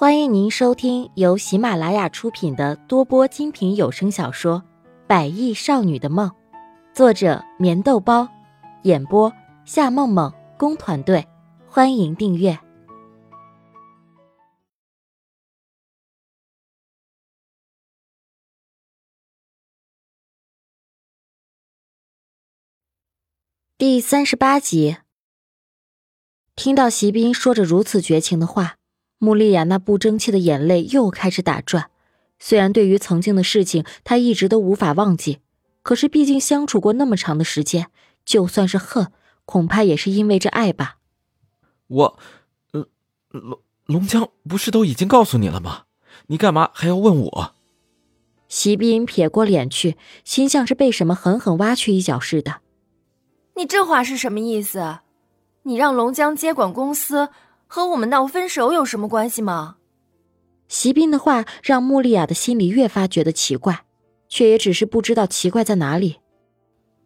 欢迎您收听由喜马拉雅出品的多播精品有声小说《百亿少女的梦》，作者：棉豆包，演播：夏梦梦工团队。欢迎订阅第三十八集。听到席斌说着如此绝情的话。穆丽亚那不争气的眼泪又开始打转。虽然对于曾经的事情，她一直都无法忘记，可是毕竟相处过那么长的时间，就算是恨，恐怕也是因为这爱吧。我，呃龙龙江不是都已经告诉你了吗？你干嘛还要问我？席斌撇过脸去，心像是被什么狠狠挖去一脚似的。你这话是什么意思？你让龙江接管公司？和我们闹分手有什么关系吗？席斌的话让穆丽亚的心里越发觉得奇怪，却也只是不知道奇怪在哪里。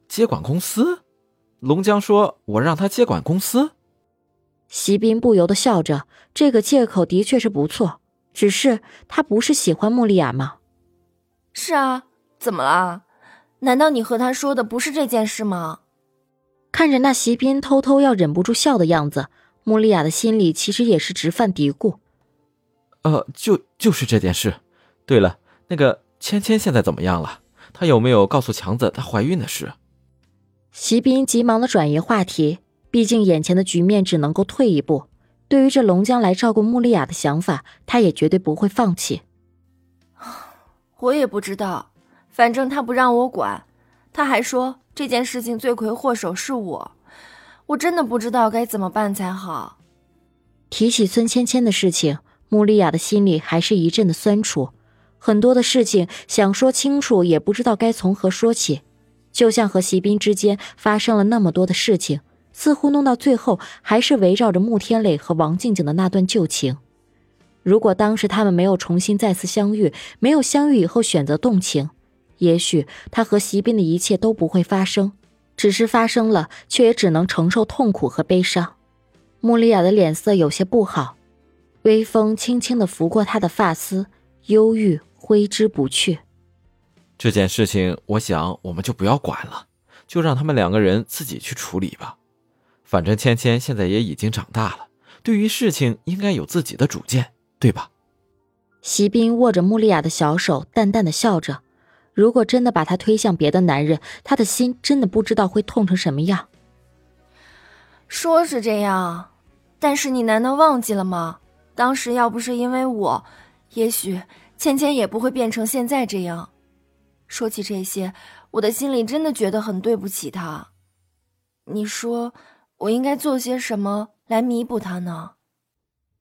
接管公司？龙江说：“我让他接管公司。”席斌不由得笑着，这个借口的确是不错。只是他不是喜欢穆丽亚吗？是啊，怎么了？难道你和他说的不是这件事吗？看着那席斌偷偷要忍不住笑的样子。穆丽亚的心里其实也是直犯嘀咕，呃，就就是这件事。对了，那个芊芊现在怎么样了？她有没有告诉强子她怀孕的事？席斌急忙的转移话题，毕竟眼前的局面只能够退一步。对于这龙江来照顾穆丽亚的想法，他也绝对不会放弃。我也不知道，反正他不让我管，他还说这件事情罪魁祸首是我。我真的不知道该怎么办才好。提起孙芊芊的事情，穆丽亚的心里还是一阵的酸楚。很多的事情想说清楚，也不知道该从何说起。就像和席斌之间发生了那么多的事情，似乎弄到最后还是围绕着穆天磊和王静静的那段旧情。如果当时他们没有重新再次相遇，没有相遇以后选择动情，也许他和席斌的一切都不会发生。只是发生了，却也只能承受痛苦和悲伤。穆丽亚的脸色有些不好，微风轻轻的拂过她的发丝，忧郁挥之不去。这件事情，我想我们就不要管了，就让他们两个人自己去处理吧。反正芊芊现在也已经长大了，对于事情应该有自己的主见，对吧？席斌握着穆丽亚的小手，淡淡的笑着。如果真的把他推向别的男人，他的心真的不知道会痛成什么样。说是这样，但是你难道忘记了吗？当时要不是因为我，也许芊芊也不会变成现在这样。说起这些，我的心里真的觉得很对不起他。你说，我应该做些什么来弥补他呢？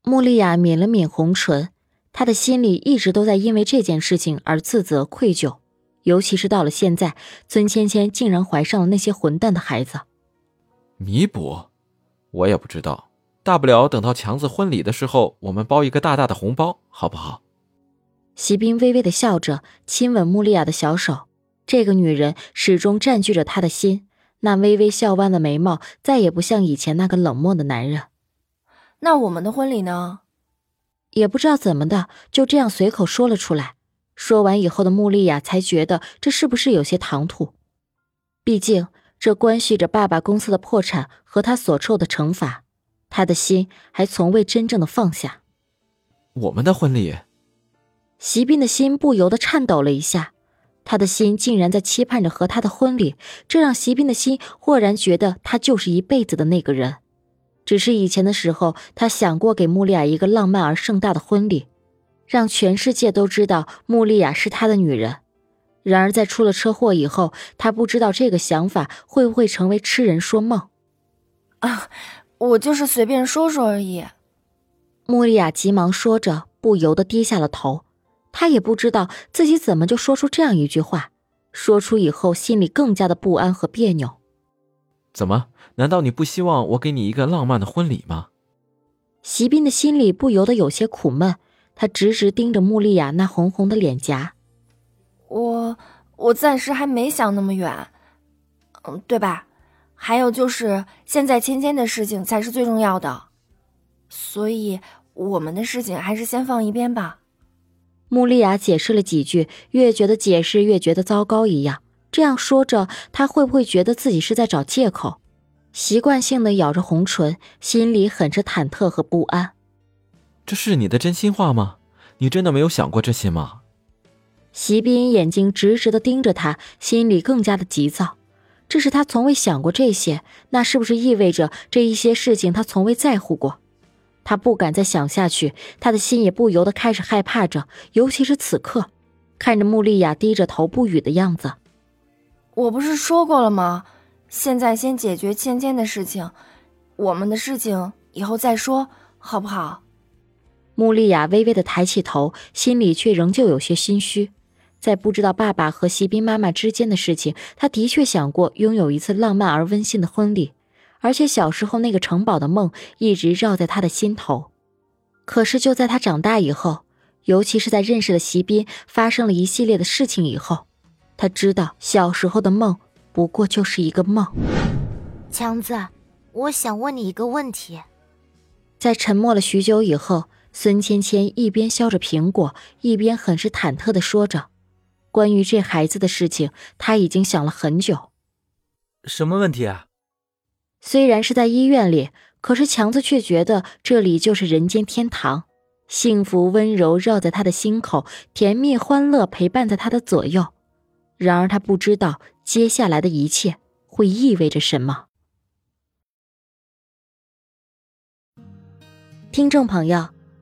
穆丽亚抿了抿红唇，她的心里一直都在因为这件事情而自责愧疚。尤其是到了现在，孙芊芊竟然怀上了那些混蛋的孩子。弥补，我也不知道。大不了等到强子婚礼的时候，我们包一个大大的红包，好不好？席斌微微的笑着，亲吻穆丽亚的小手。这个女人始终占据着他的心，那微微笑弯的眉毛，再也不像以前那个冷漠的男人。那我们的婚礼呢？也不知道怎么的，就这样随口说了出来。说完以后的穆丽亚才觉得这是不是有些唐突？毕竟这关系着爸爸公司的破产和他所受的惩罚，他的心还从未真正的放下。我们的婚礼，席斌的心不由得颤抖了一下，他的心竟然在期盼着和他的婚礼，这让席斌的心豁然觉得他就是一辈子的那个人。只是以前的时候，他想过给穆丽亚一个浪漫而盛大的婚礼。让全世界都知道穆丽亚是他的女人。然而，在出了车祸以后，他不知道这个想法会不会成为痴人说梦。啊，我就是随便说说而已。穆丽亚急忙说着，不由得低下了头。她也不知道自己怎么就说出这样一句话，说出以后心里更加的不安和别扭。怎么？难道你不希望我给你一个浪漫的婚礼吗？席斌的心里不由得有些苦闷。他直直盯着穆丽亚那红红的脸颊，我我暂时还没想那么远，嗯，对吧？还有就是现在芊芊的事情才是最重要的，所以我们的事情还是先放一边吧。穆丽亚解释了几句，越觉得解释越觉得糟糕一样。这样说着，她会不会觉得自己是在找借口？习惯性的咬着红唇，心里很是忐忑和不安。这是你的真心话吗？你真的没有想过这些吗？席斌眼睛直直的盯着他，心里更加的急躁。这是他从未想过这些，那是不是意味着这一些事情他从未在乎过？他不敢再想下去，他的心也不由得开始害怕着，尤其是此刻，看着穆丽亚低着头不语的样子。我不是说过了吗？现在先解决芊芊的事情，我们的事情以后再说，好不好？穆丽亚微微的抬起头，心里却仍旧有些心虚。在不知道爸爸和席斌妈妈之间的事情，她的确想过拥有一次浪漫而温馨的婚礼，而且小时候那个城堡的梦一直绕在她的心头。可是就在他长大以后，尤其是在认识了席斌，发生了一系列的事情以后，他知道小时候的梦不过就是一个梦。强子，我想问你一个问题。在沉默了许久以后，孙芊芊一边削着苹果，一边很是忐忑的说着。关于这孩子的事情，他已经想了很久。什么问题啊？虽然是在医院里，可是强子却觉得这里就是人间天堂，幸福温柔绕在他的心口，甜蜜欢乐陪伴在他的左右。然而他不知道接下来的一切会意味着什么。听众朋友，